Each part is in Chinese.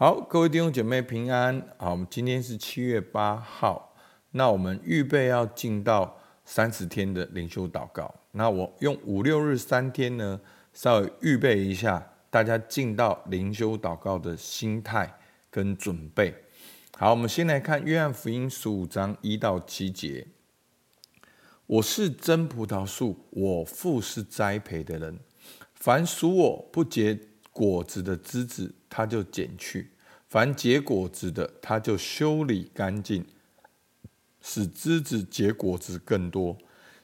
好，各位弟兄姐妹平安。好，我们今天是七月八号，那我们预备要进到三十天的灵修祷告。那我用五六日三天呢，稍微预备一下大家进到灵修祷告的心态跟准备。好，我们先来看约翰福音十五章一到七节。我是真葡萄树，我父是栽培的人。凡属我不结果子的枝子，他就剪去；凡结果子的，他就修理干净，使枝子结果子更多。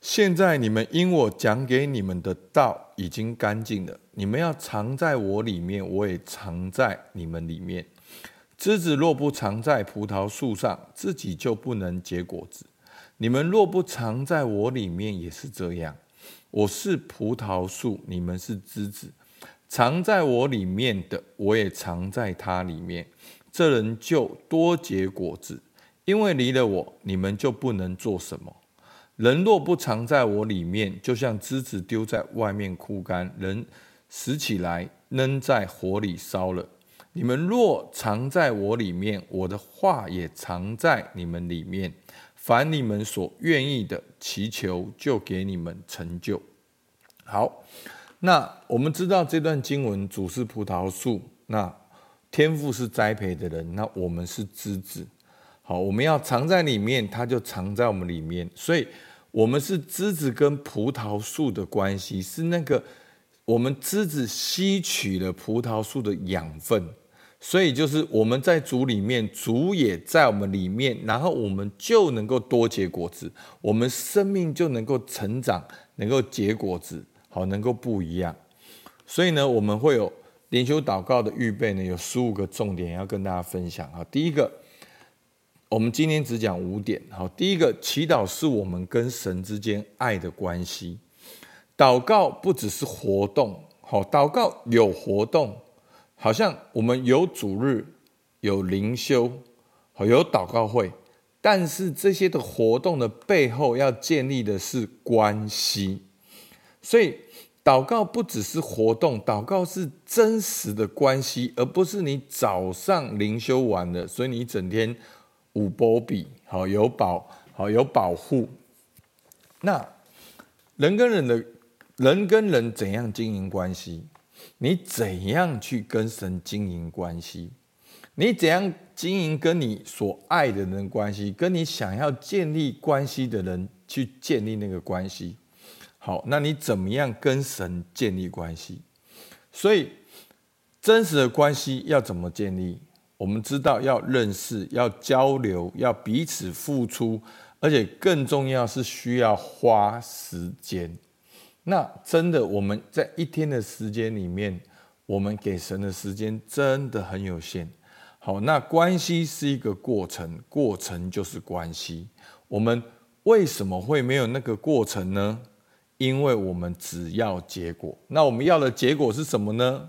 现在你们因我讲给你们的道已经干净了，你们要藏在我里面，我也藏在你们里面。枝子若不藏在葡萄树上，自己就不能结果子；你们若不藏在我里面，也是这样。我是葡萄树，你们是枝子。藏在我里面的，我也藏在他里面，这人就多结果子，因为离了我，你们就不能做什么。人若不藏在我里面，就像枝子丢在外面枯干，人拾起来扔在火里烧了。你们若藏在我里面，我的话也藏在你们里面，凡你们所愿意的，祈求就给你们成就。好。那我们知道这段经文，主是葡萄树，那天父是栽培的人，那我们是枝子。好，我们要藏在里面，它就藏在我们里面。所以，我们是枝子跟葡萄树的关系，是那个我们枝子吸取了葡萄树的养分，所以就是我们在主里面，主也在我们里面，然后我们就能够多结果子，我们生命就能够成长，能够结果子。好，能够不一样，所以呢，我们会有灵修祷告的预备呢，有十五个重点要跟大家分享。好，第一个，我们今天只讲五点。好，第一个，祈祷是我们跟神之间爱的关系。祷告不只是活动，好，祷告有活动，好像我们有主日，有灵修，好，有祷告会，但是这些的活动的背后要建立的是关系。所以，祷告不只是活动，祷告是真实的关系，而不是你早上灵修完了，所以你整天五波比，好有保，好有保护。那人跟人的，人跟人怎样经营关系？你怎样去跟神经营关系？你怎样经营跟你所爱的人关系？跟你想要建立关系的人去建立那个关系？好，那你怎么样跟神建立关系？所以真实的关系要怎么建立？我们知道要认识、要交流、要彼此付出，而且更重要是需要花时间。那真的我们在一天的时间里面，我们给神的时间真的很有限。好，那关系是一个过程，过程就是关系。我们为什么会没有那个过程呢？因为我们只要结果，那我们要的结果是什么呢？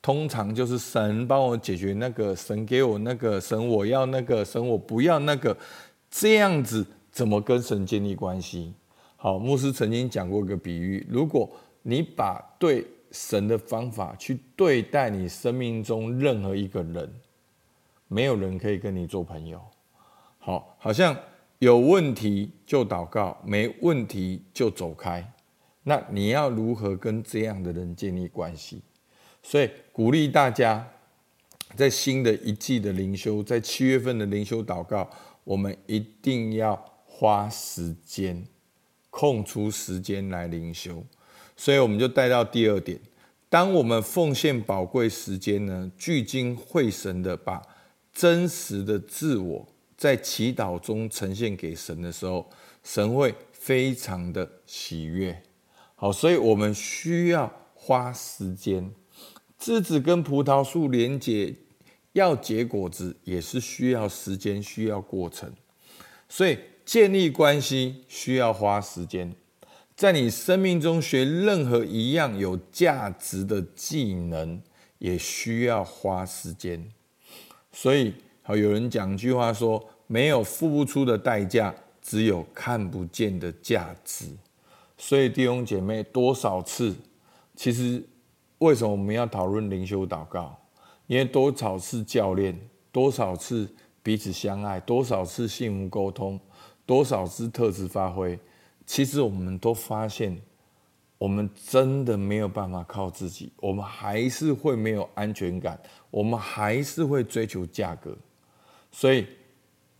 通常就是神帮我解决那个，神给我那个，神我要那个，神我不要那个，这样子怎么跟神建立关系？好，牧师曾经讲过一个比喻：如果你把对神的方法去对待你生命中任何一个人，没有人可以跟你做朋友。好，好像。有问题就祷告，没问题就走开。那你要如何跟这样的人建立关系？所以鼓励大家，在新的一季的灵修，在七月份的灵修祷告，我们一定要花时间，空出时间来灵修。所以我们就带到第二点：当我们奉献宝贵时间呢，聚精会神的把真实的自我。在祈祷中呈现给神的时候，神会非常的喜悦。好，所以我们需要花时间。枝子跟葡萄树连接，要结果子也是需要时间，需要过程。所以建立关系需要花时间。在你生命中学任何一样有价值的技能，也需要花时间。所以，好，有人讲一句话说。没有付不出的代价，只有看不见的价值。所以弟兄姐妹，多少次？其实为什么我们要讨论灵修祷告？因为多少次教练，多少次彼此相爱，多少次幸福沟通，多少次特质发挥，其实我们都发现，我们真的没有办法靠自己，我们还是会没有安全感，我们还是会追求价格。所以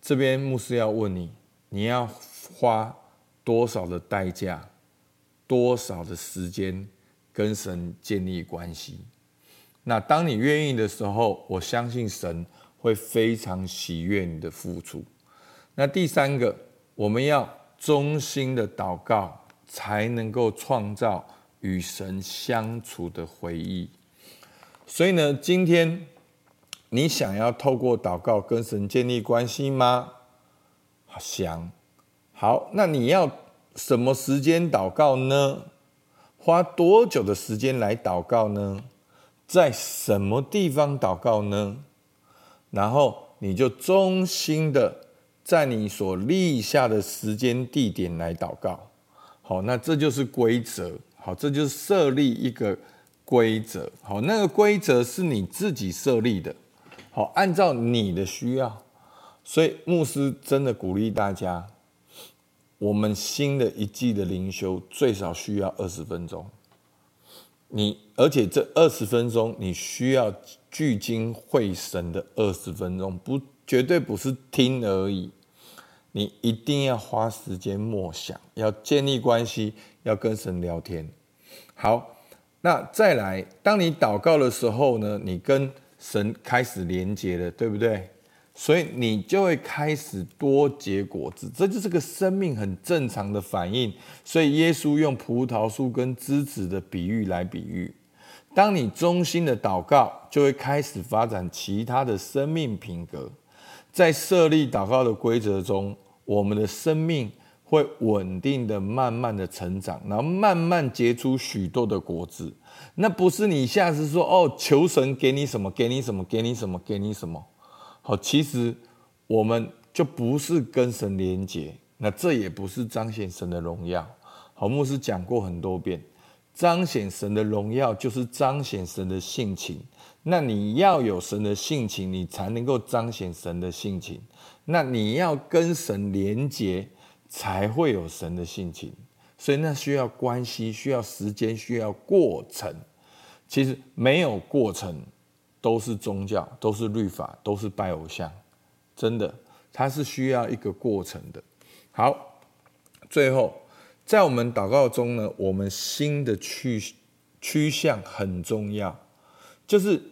这边牧师要问你，你要花多少的代价，多少的时间跟神建立关系？那当你愿意的时候，我相信神会非常喜悦你的付出。那第三个，我们要衷心的祷告，才能够创造与神相处的回忆。所以呢，今天你想要透过祷告跟神建立关系吗？想。好，那你要什么时间祷告呢？花多久的时间来祷告呢？在什么地方祷告呢？然后你就衷心的在你所立下的时间地点来祷告。好，那这就是规则。好，这就是设立一个规则。好，那个规则是你自己设立的。好，按照你的需要。所以牧师真的鼓励大家，我们新的一季的灵修最少需要二十分钟。你而且这二十分钟，你需要聚精会神的二十分钟，不绝对不是听而已。你一定要花时间默想，要建立关系，要跟神聊天。好，那再来，当你祷告的时候呢，你跟神开始连接了，对不对？所以你就会开始多结果子，这就是个生命很正常的反应。所以耶稣用葡萄树跟枝子的比喻来比喻，当你衷心的祷告，就会开始发展其他的生命品格。在设立祷告的规则中，我们的生命会稳定的、慢慢的成长，然后慢慢结出许多的果子。那不是你下子说哦，求神给你什么，给你什么，给你什么，给你什么。好，其实我们就不是跟神连结，那这也不是彰显神的荣耀。好，牧师讲过很多遍，彰显神的荣耀就是彰显神的性情。那你要有神的性情，你才能够彰显神的性情。那你要跟神连结，才会有神的性情。所以那需要关系，需要时间，需要过程。其实没有过程。都是宗教，都是律法，都是拜偶像，真的，它是需要一个过程的。好，最后在我们祷告中呢，我们心的趋趋向很重要，就是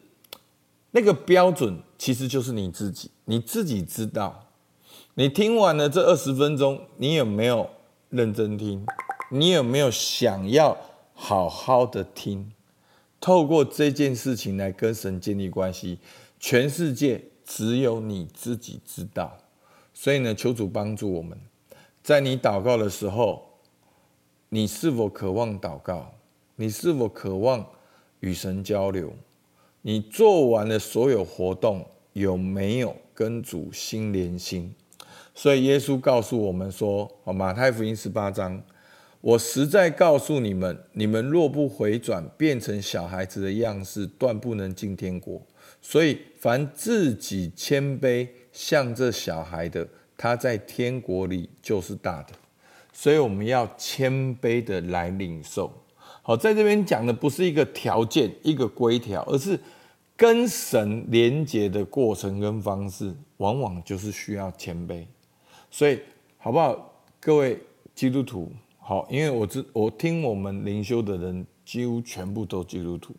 那个标准，其实就是你自己，你自己知道。你听完了这二十分钟，你有没有认真听？你有没有想要好好的听？透过这件事情来跟神建立关系，全世界只有你自己知道。所以呢，求主帮助我们，在你祷告的时候，你是否渴望祷告？你是否渴望与神交流？你做完了所有活动，有没有跟主心连心？所以耶稣告诉我们说：“好，马太福音十八章。”我实在告诉你们，你们若不回转，变成小孩子的样式，断不能进天国。所以，凡自己谦卑像这小孩的，他在天国里就是大的。所以，我们要谦卑的来领受。好，在这边讲的不是一个条件、一个规条，而是跟神连接的过程跟方式，往往就是需要谦卑。所以，好不好，各位基督徒？好，因为我知我听我们灵修的人几乎全部都基督徒，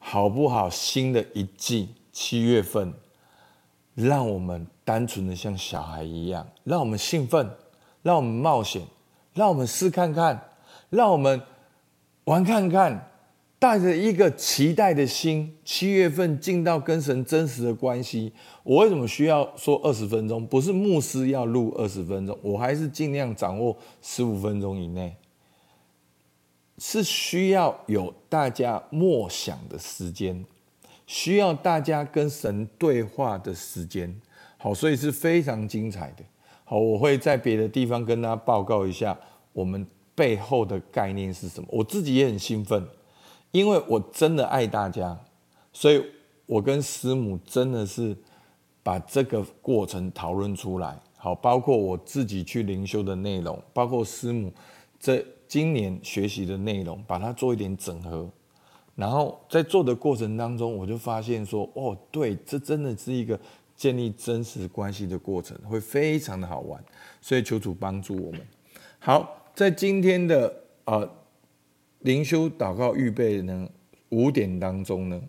好不好？新的一季七月份，让我们单纯的像小孩一样，让我们兴奋，让我们冒险，让我们试看看，让我们玩看看。带着一个期待的心，七月份进到跟神真实的关系。我为什么需要说二十分钟？不是牧师要录二十分钟，我还是尽量掌握十五分钟以内。是需要有大家默想的时间，需要大家跟神对话的时间。好，所以是非常精彩的。好，我会在别的地方跟大家报告一下我们背后的概念是什么。我自己也很兴奋。因为我真的爱大家，所以我跟师母真的是把这个过程讨论出来，好，包括我自己去灵修的内容，包括师母这今年学习的内容，把它做一点整合。然后在做的过程当中，我就发现说，哦，对，这真的是一个建立真实关系的过程，会非常的好玩。所以求主帮助我们。好，在今天的呃灵修祷告预备呢五点当中呢，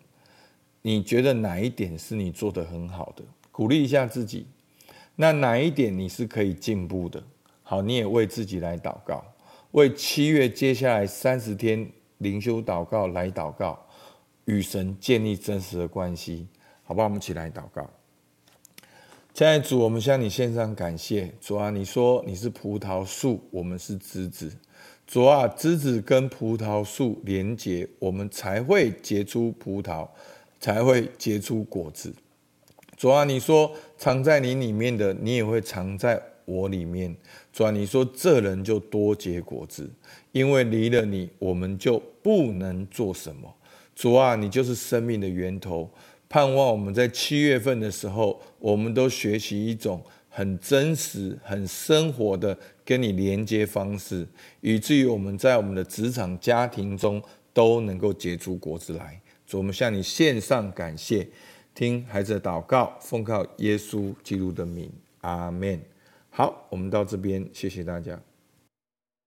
你觉得哪一点是你做得很好的？鼓励一下自己。那哪一点你是可以进步的？好，你也为自己来祷告，为七月接下来三十天灵修祷告来祷告，与神建立真实的关系，好不好？我们一起来祷告。亲爱的主，我们向你献上感谢。主啊，你说你是葡萄树，我们是枝子。主啊，枝子跟葡萄树连结，我们才会结出葡萄，才会结出果子。主啊，你说藏在你里面的，你也会藏在我里面。主啊，你说这人就多结果子，因为离了你，我们就不能做什么。主啊，你就是生命的源头。盼望我们在七月份的时候，我们都学习一种很真实、很生活的跟你连接方式，以至于我们在我们的职场、家庭中都能够结出果子来。主，我们向你献上感谢。听孩子的祷告，奉靠耶稣基督的名，阿门。好，我们到这边，谢谢大家。